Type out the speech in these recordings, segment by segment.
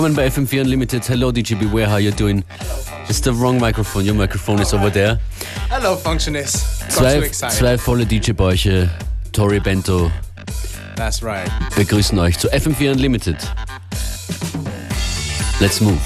Willkommen bei FM4 Unlimited. Hello, DJ Beware, how you doing? It's the wrong microphone. Your microphone is over there. Hello, Functionist. Zwei, zwei volle DJ-Bäuche. Tori Bento That's right. begrüßen euch zu FM4 Unlimited. Let's move.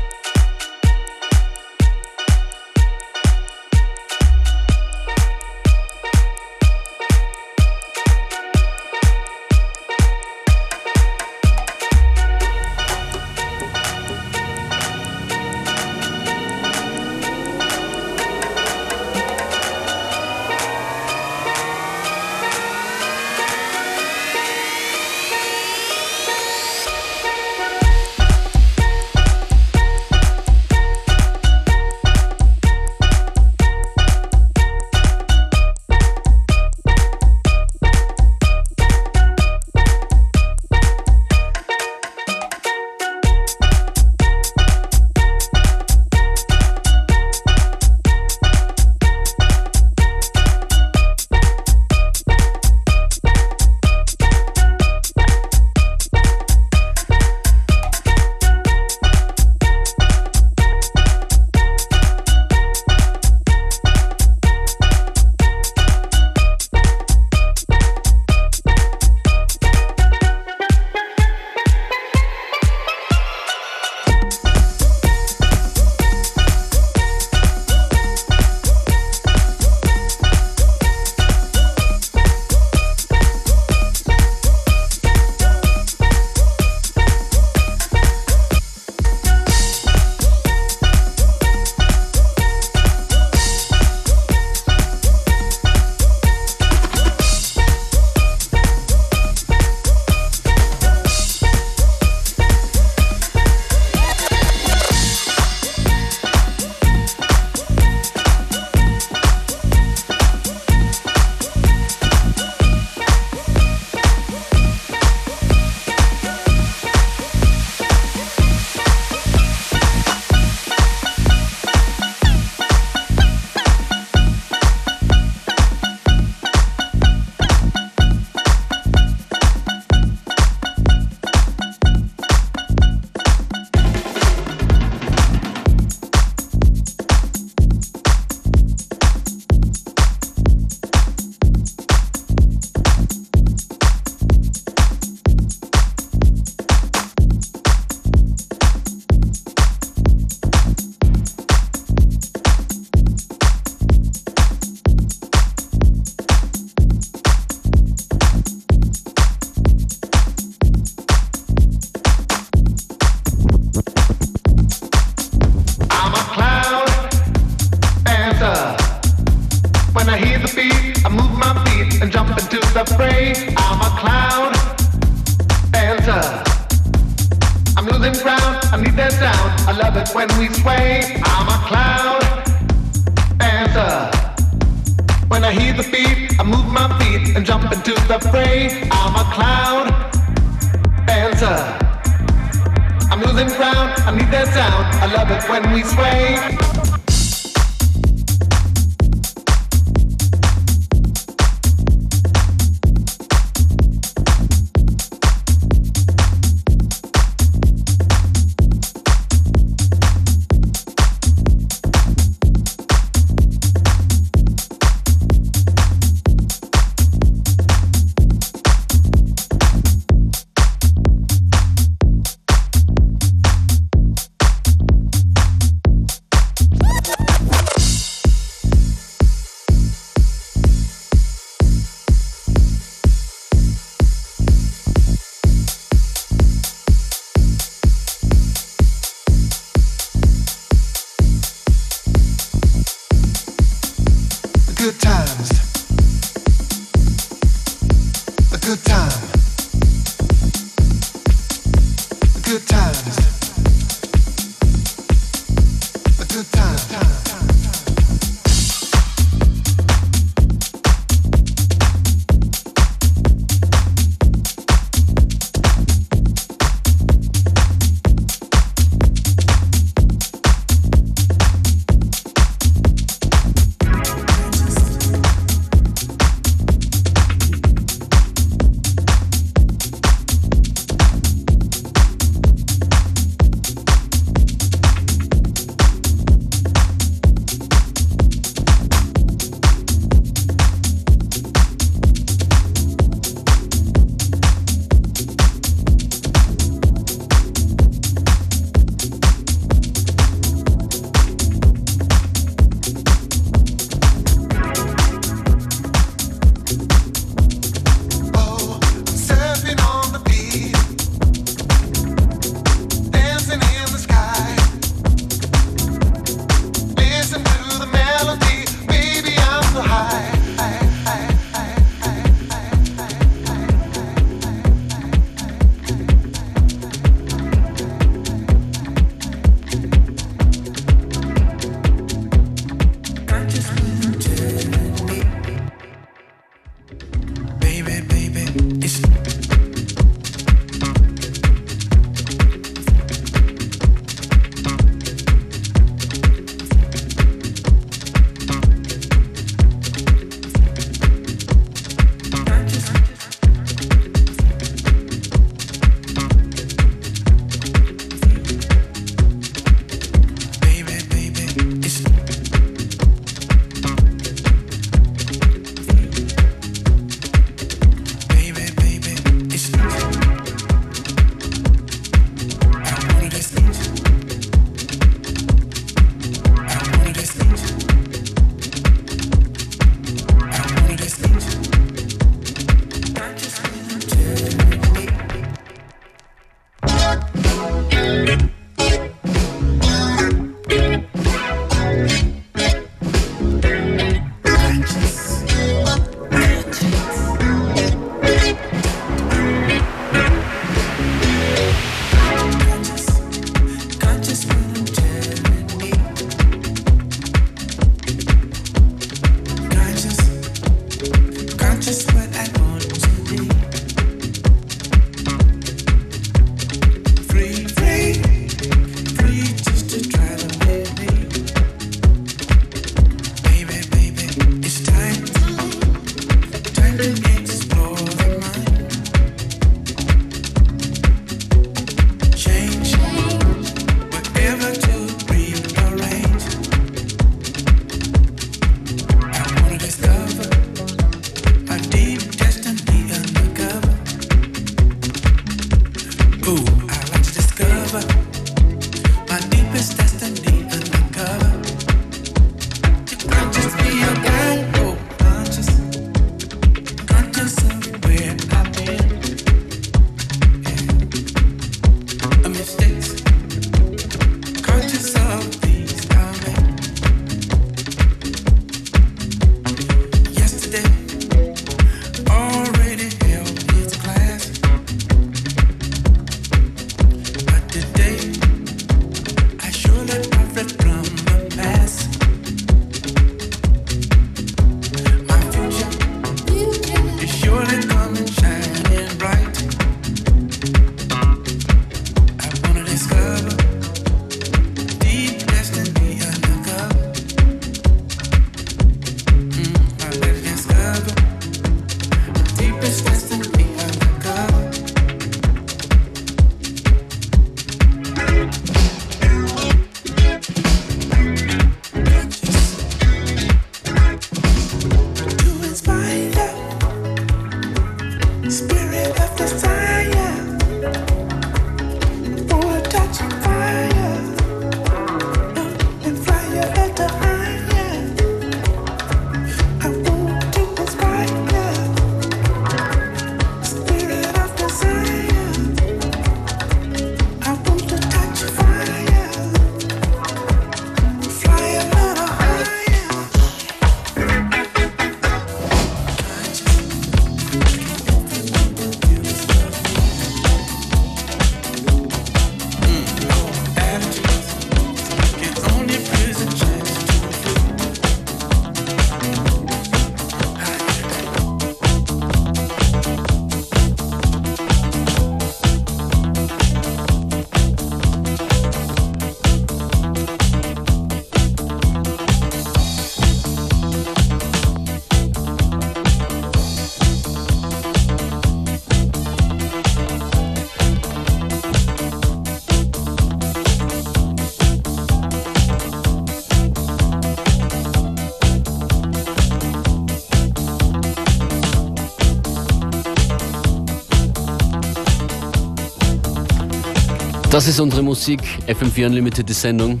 Das ist unsere Musik, FM4 Unlimited, die Sendung.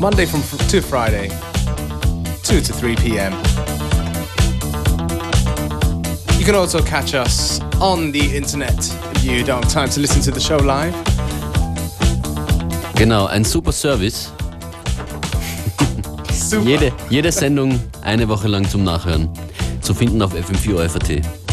Monday from fr- to Friday, 2 to 3 p.m. You can also catch us on the internet if you don't have time to listen to the show live. Genau, ein super Service. Super. Jede, jede Sendung eine Woche lang zum Nachhören. Zu finden auf FM4 OFAT.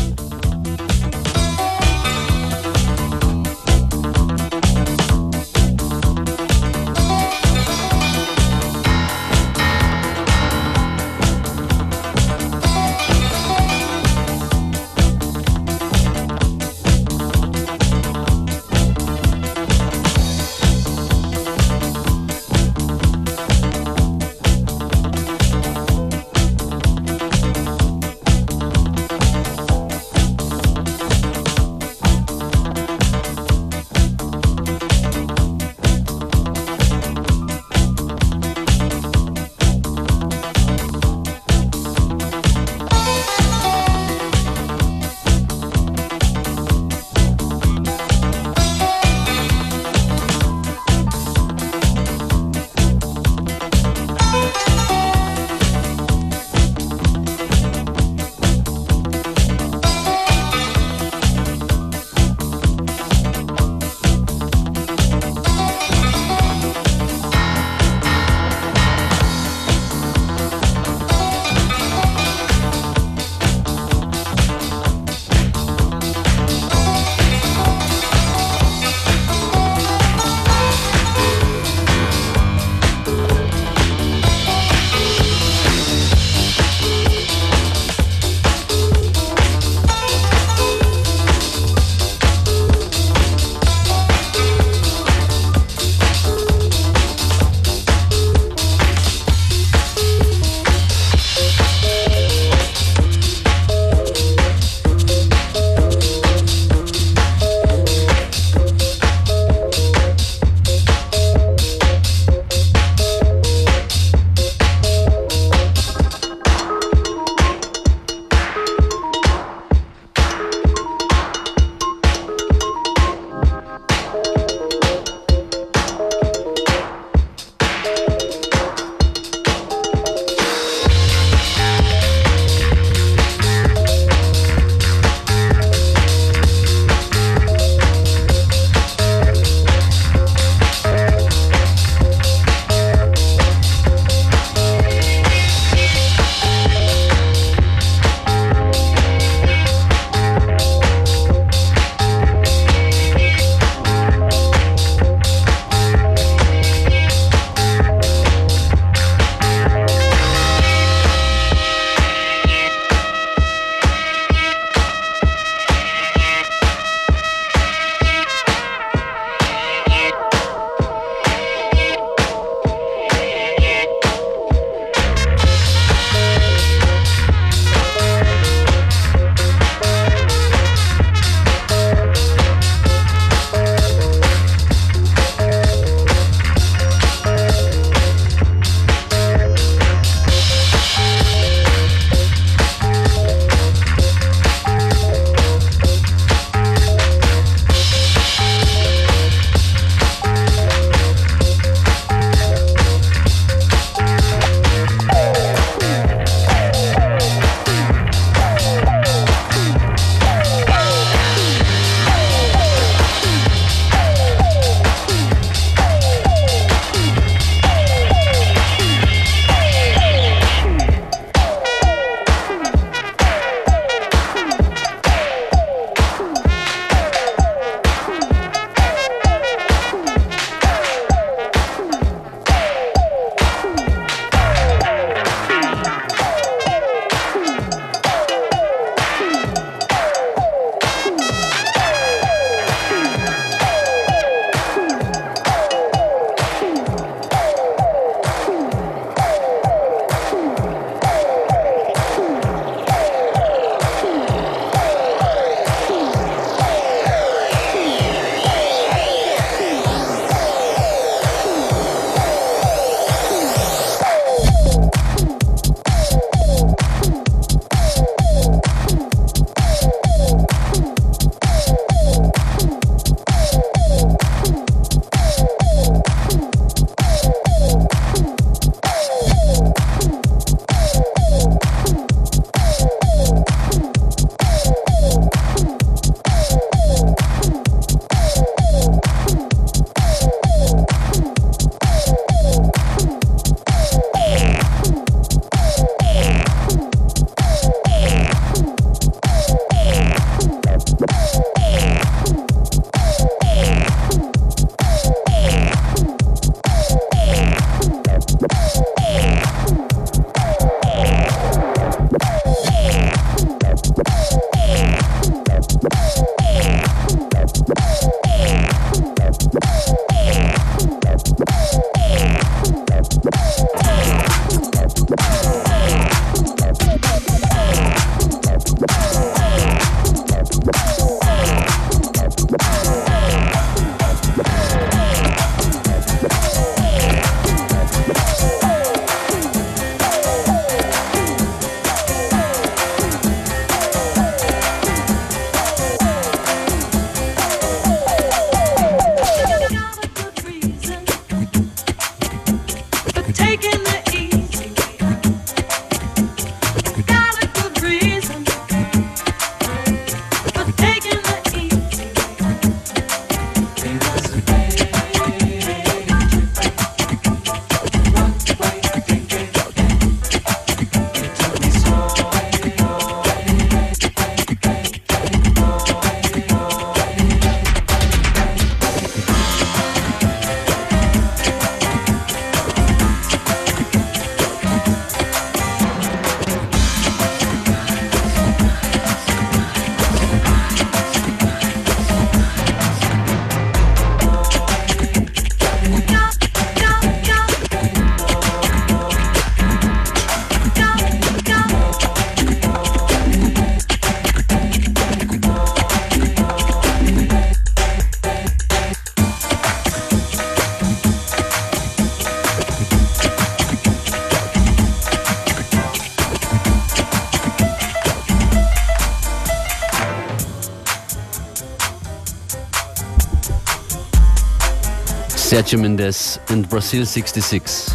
Sergio Mendes und Brazil 66.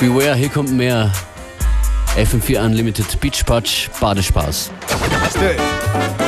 Beware, hier kommt mehr FM4 Unlimited Beach Patch Badespaß. Let's do it.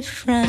different.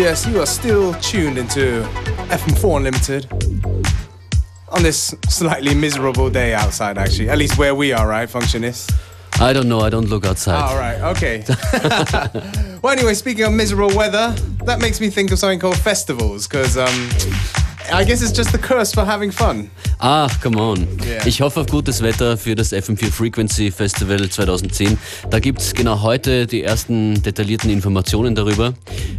Yes, you are still tuned into FM4 Unlimited on this slightly miserable day outside, actually. At least where we are, right, Functionists? I don't know, I don't look outside. All right, okay. well, anyway, speaking of miserable weather, that makes me think of something called festivals, because um, I guess it's just the curse for having fun. Ah, come on. Yeah. Ich hoffe auf gutes Wetter für das FM4 Frequency Festival 2010. Da gibt es genau heute die ersten detaillierten Informationen darüber.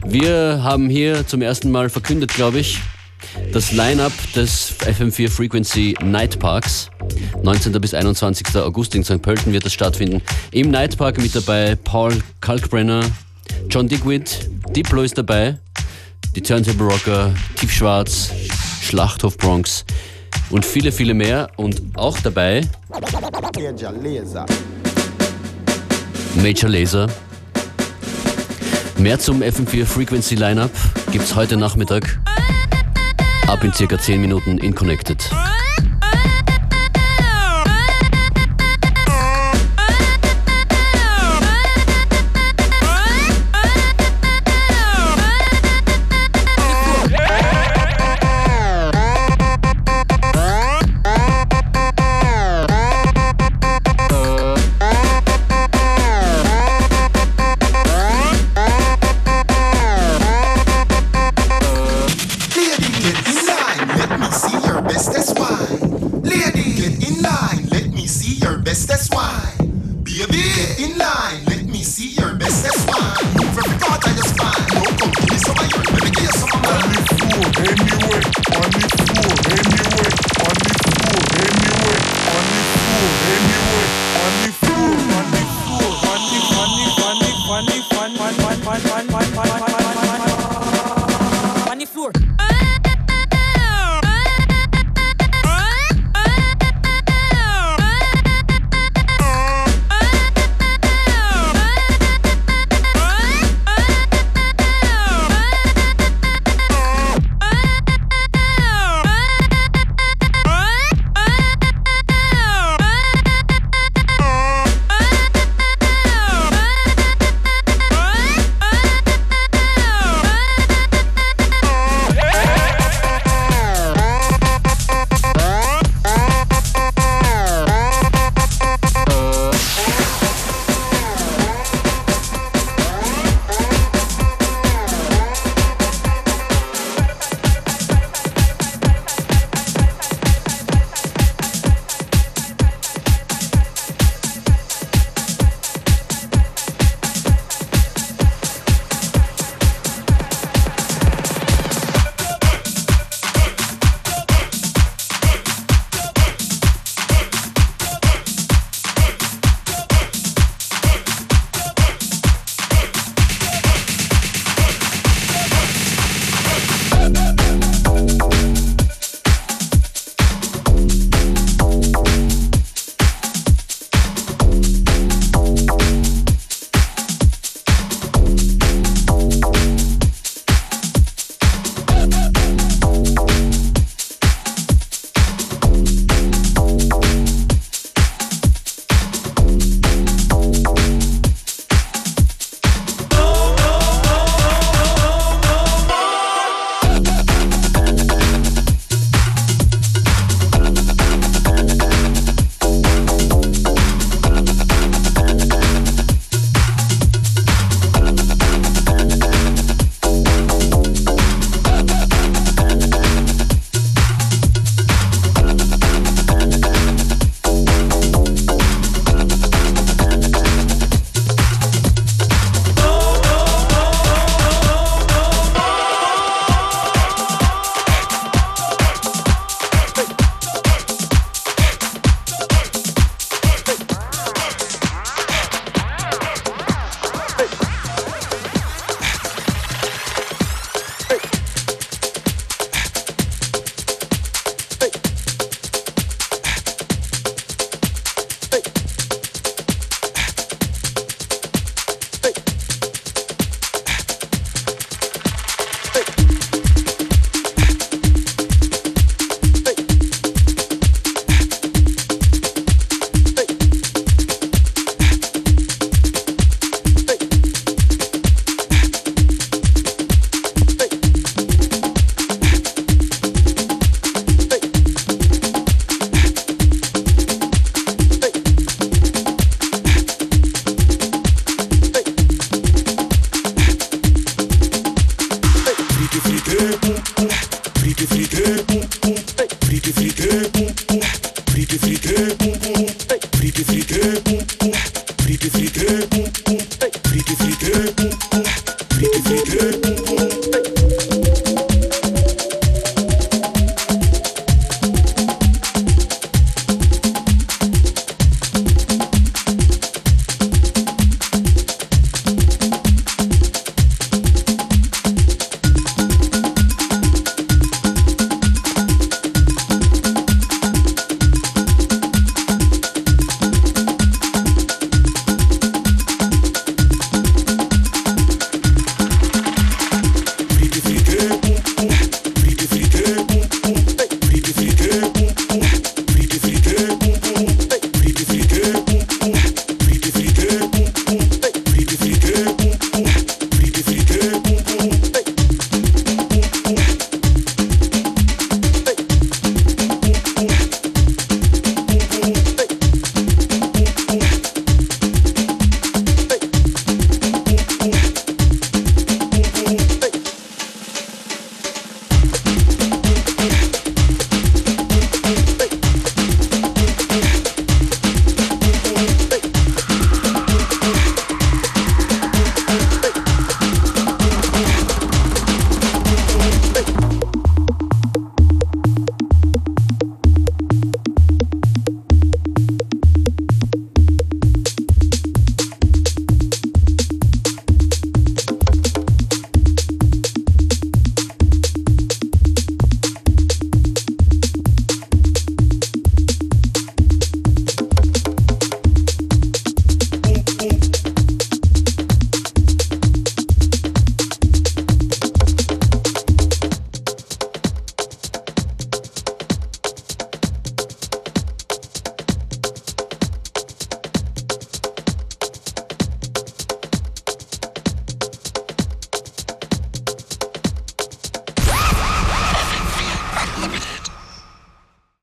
Wir haben hier zum ersten Mal verkündet, glaube ich, das Line-Up des FM4 Frequency Night Parks. 19. bis 21. August in St. Pölten wird das stattfinden. Im Night Park mit dabei Paul Kalkbrenner, John Digweed, Diplo ist dabei, die Turntable Rocker, Tiefschwarz, Schlachthof Bronx und viele, viele mehr. Und auch dabei Major Laser. Mehr zum FM4 Frequency Lineup gibt's heute Nachmittag ab in circa 10 Minuten in Connected.